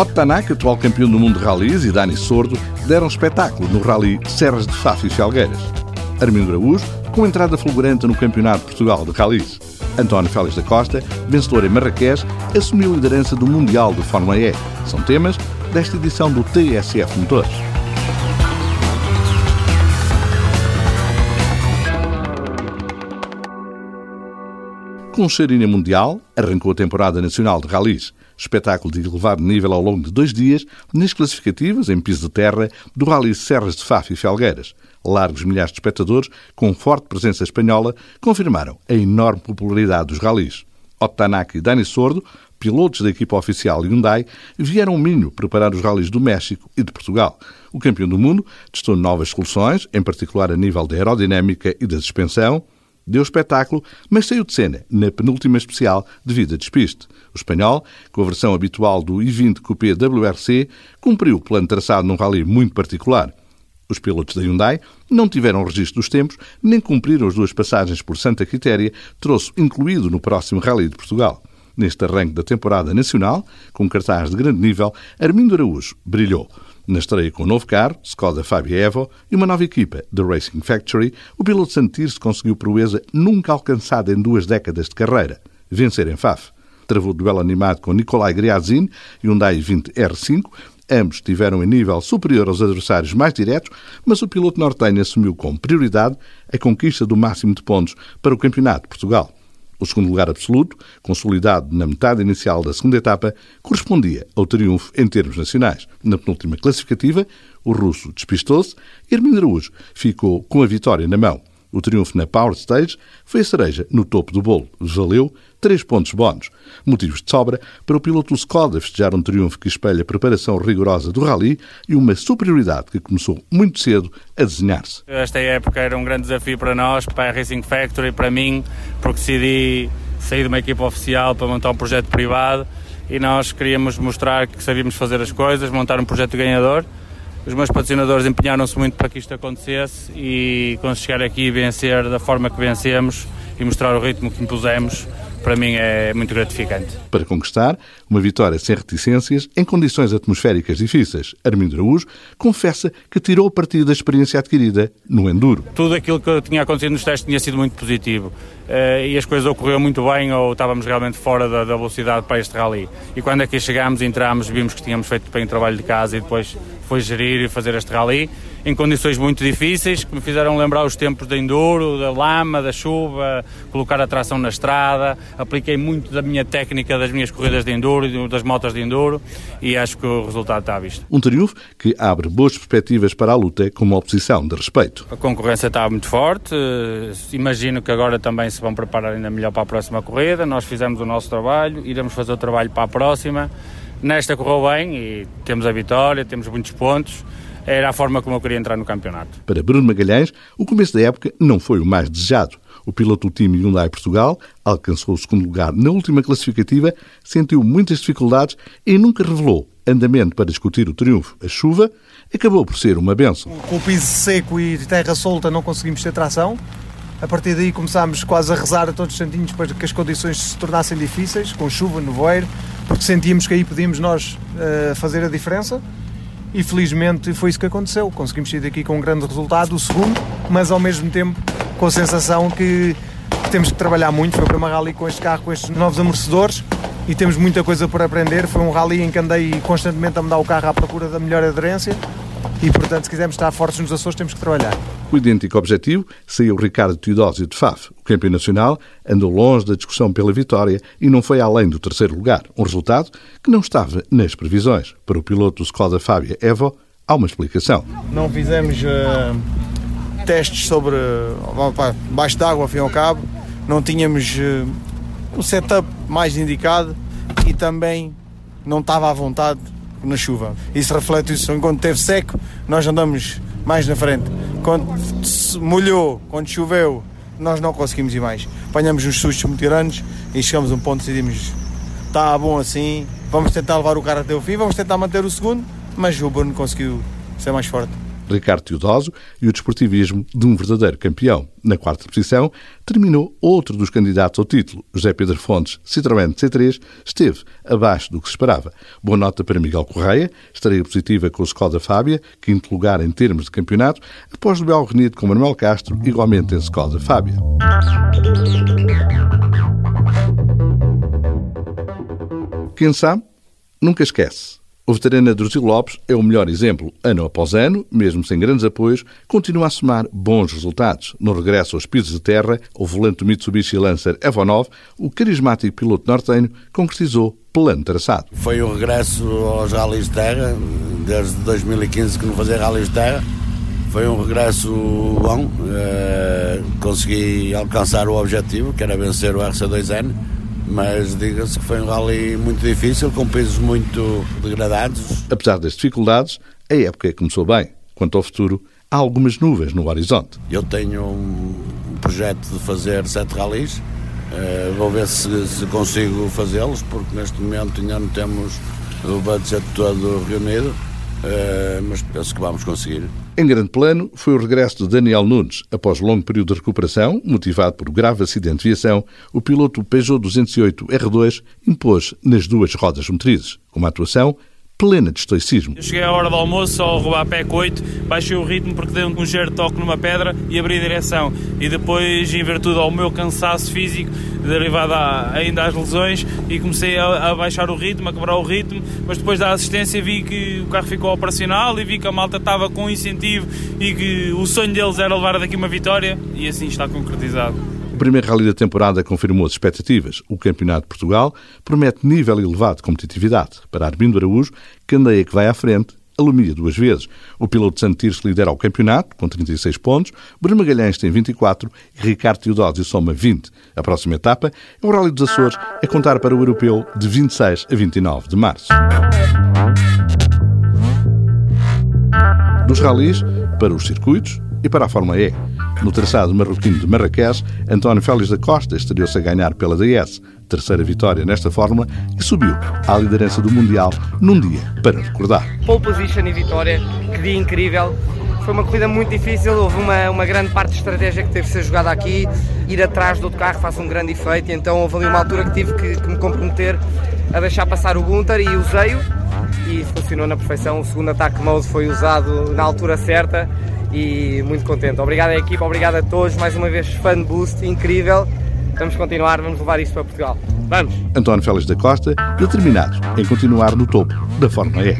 Otto Tanaka, atual campeão do mundo de rallies, e Dani Sordo deram espetáculo no rally Serras de Faf e Felgueiras. Armindo Araújo, com entrada fulgurante no Campeonato de Portugal de Rallies. António Félix da Costa, vencedor em Marrakech, assumiu a liderança do Mundial de Fórmula E. São temas desta edição do TSF Motores. Com cheirinha mundial, arrancou a temporada nacional de rallies, espetáculo de elevado nível ao longo de dois dias, nas classificativas, em piso de terra, do Rally Serras de Faf e Felgueiras. Largos milhares de espectadores, com forte presença espanhola, confirmaram a enorme popularidade dos rallies. Ottanaki e Dani Sordo, pilotos da equipa oficial Hyundai, vieram ao Minho preparar os rallies do México e de Portugal. O campeão do mundo testou novas soluções, em particular a nível da aerodinâmica e da suspensão, deu espetáculo, mas saiu de cena na penúltima especial devido a despiste. O espanhol, com a versão habitual do i20 Coupé WRC, cumpriu o plano traçado num rally muito particular. Os pilotos da Hyundai não tiveram registro dos tempos, nem cumpriram as duas passagens por Santa Quitéria, troço incluído no próximo Rally de Portugal. Neste arranque da temporada nacional, com cartaz de grande nível, Armindo Araújo brilhou. Na estreia com um novo carro, Skoda Fabia Evo, e uma nova equipa, The Racing Factory, o piloto Santirce conseguiu proeza nunca alcançada em duas décadas de carreira, vencer em Faf. Travou duelo animado com Nicolai Griazin e Hyundai 20 R5, Ambos tiveram em nível superior aos adversários mais diretos, mas o piloto nortenho assumiu como prioridade a conquista do máximo de pontos para o Campeonato de Portugal. O segundo lugar absoluto, consolidado na metade inicial da segunda etapa, correspondia ao triunfo em termos nacionais. Na penúltima classificativa, o russo despistou-se e Hermínio Araújo ficou com a vitória na mão. O triunfo na Power Stage foi a cereja no topo do bolo. Valeu três pontos bónus. Motivos de sobra para o piloto Skoda festejar um triunfo que espelha a preparação rigorosa do rally e uma superioridade que começou muito cedo a desenhar-se. Esta época era um grande desafio para nós, para a Racing Factory, para mim, porque decidi sair de uma equipa oficial para montar um projeto privado e nós queríamos mostrar que sabíamos fazer as coisas, montar um projeto ganhador os meus patrocinadores empenharam-se muito para que isto acontecesse e conseguir chegar aqui e vencer da forma que vencemos e mostrar o ritmo que impusemos para mim é muito gratificante. Para conquistar uma vitória sem reticências, em condições atmosféricas difíceis, Armindo Araújo confessa que tirou partido da experiência adquirida no Enduro. Tudo aquilo que tinha acontecido nos testes tinha sido muito positivo eh, e as coisas ocorreram muito bem ou estávamos realmente fora da, da velocidade para este rally. E quando aqui chegámos, entramos, vimos que tínhamos feito bem o trabalho de casa e depois foi gerir e fazer este rally em condições muito difíceis que me fizeram lembrar os tempos de enduro, da lama, da chuva, colocar a tração na estrada. Apliquei muito da minha técnica das minhas corridas de enduro, das motas de enduro e acho que o resultado está à vista. Um triunfo que abre boas perspectivas para a luta com uma oposição de respeito. A concorrência está muito forte. Imagino que agora também se vão preparar ainda melhor para a próxima corrida. Nós fizemos o nosso trabalho, iremos fazer o trabalho para a próxima. Nesta correu bem e temos a vitória, temos muitos pontos era a forma como eu queria entrar no campeonato. Para Bruno Magalhães, o começo da época não foi o mais desejado. O piloto do time Hyundai Portugal alcançou o segundo lugar na última classificativa, sentiu muitas dificuldades e nunca revelou andamento para discutir o triunfo. A chuva acabou por ser uma benção. Com o piso seco e terra solta não conseguimos ter tração. A partir daí começámos quase a rezar a todos os santinhos para que as condições se tornassem difíceis, com chuva, nevoeiro, porque sentíamos que aí podíamos nós uh, fazer a diferença e felizmente foi isso que aconteceu. Conseguimos sair daqui com um grande resultado, o segundo, mas ao mesmo tempo com a sensação que, temos que trabalhar muito. Foi para uma rally com este carro, com estes novos amortecedores e temos muita coisa por aprender. Foi um rally em que andei constantemente a mudar o carro à procura da melhor aderência e, portanto, se quisermos estar fortes nos Açores, temos que trabalhar. Com idêntico objetivo, saiu Ricardo Teodósio de Faf. O campeão nacional andou longe da discussão pela vitória e não foi além do terceiro lugar, um resultado que não estava nas previsões. Para o piloto Skoda Fábia Evo, há uma explicação. Não fizemos uh, testes sobre baixo d'água, fim ao cabo, não tínhamos uh, um setup mais indicado e também não estava à vontade na chuva. Isso reflete isso. Enquanto esteve seco, nós andamos mais na frente. Quando molhou, quando choveu, nós não conseguimos ir mais. Apanhamos uns sustos muito grandes e chegamos a um ponto e decidimos: está bom assim, vamos tentar levar o carro até o fim, vamos tentar manter o segundo, mas o Bruno conseguiu ser mais forte. Ricardo Teodósio e o desportivismo de um verdadeiro campeão. Na quarta posição, terminou outro dos candidatos ao título, José Pedro Fontes, Citroën C3, esteve abaixo do que se esperava. Boa nota para Miguel Correia, estreia positiva com o Skoda Fábia, quinto lugar em termos de campeonato, após o belo renido com Manuel Castro, igualmente em Skoda Fábia. Quem sabe, nunca esquece. O veterano Druzil Lopes é o melhor exemplo. Ano após ano, mesmo sem grandes apoios, continua a somar bons resultados. No regresso aos pisos de terra, o volante Mitsubishi Lancer Evo 9, o carismático piloto nortenho concretizou plano traçado. Foi o regresso aos rallies de terra, desde 2015 que não fazia rallies de terra. Foi um regresso bom, uh, consegui alcançar o objetivo, que era vencer o RC2N mas diga-se que foi um rally muito difícil, com pisos muito degradados. Apesar das dificuldades, a época começou bem. Quanto ao futuro, há algumas nuvens no horizonte. Eu tenho um projeto de fazer sete rallies, uh, vou ver se, se consigo fazê-los, porque neste momento ainda não temos o budget todo reunido. Uh, mas penso que vamos conseguir. Em grande plano, foi o regresso de Daniel Nunes. Após longo período de recuperação, motivado por grave acidente de viação, o piloto Peugeot 208 R2 impôs nas duas rodas motrizes, com uma atuação plena de estoicismo. Eu cheguei à hora do almoço ao roubar pé 8, baixei o ritmo porque dei um ligeiro toque numa pedra e abri a direção. E depois, em virtude ao meu cansaço físico, derivado ainda às lesões, e comecei a, a, baixar o ritmo, a quebrar o ritmo, mas depois da assistência vi que o carro ficou operacional e vi que a malta estava com incentivo e que o sonho deles era levar daqui uma vitória e assim está concretizado primeiro rally da temporada confirmou as expectativas. O Campeonato de Portugal promete nível elevado de competitividade. Para Armindo Araújo, candeia que vai à frente, alumia duas vezes. O piloto de Santirce lidera o campeonato, com 36 pontos, Bruno Magalhães tem 24 e Ricardo Teodósio soma 20. A próxima etapa é o Rally dos Açores, a contar para o Europeu de 26 a 29 de março. Dos rallies para os circuitos e para a Fórmula E. No traçado marroquino de Marrakech, António Félix da Costa estreou-se a ganhar pela DS, terceira vitória nesta fórmula, e subiu à liderança do Mundial num dia para recordar. Pole position e vitória, que dia incrível. Foi uma corrida muito difícil, houve uma, uma grande parte de estratégia que teve de ser jogada aqui, ir atrás do outro carro faz um grande efeito, então houve ali uma altura que tive que, que me comprometer a deixar passar o Gunter e usei-o e funcionou na perfeição. O segundo ataque mode foi usado na altura certa e muito contente. Obrigado à equipa, obrigado a todos, mais uma vez fan boost, incrível. Vamos continuar, vamos levar isto para Portugal. Vamos! António Félix da Costa, determinado em continuar no topo da Fórmula E.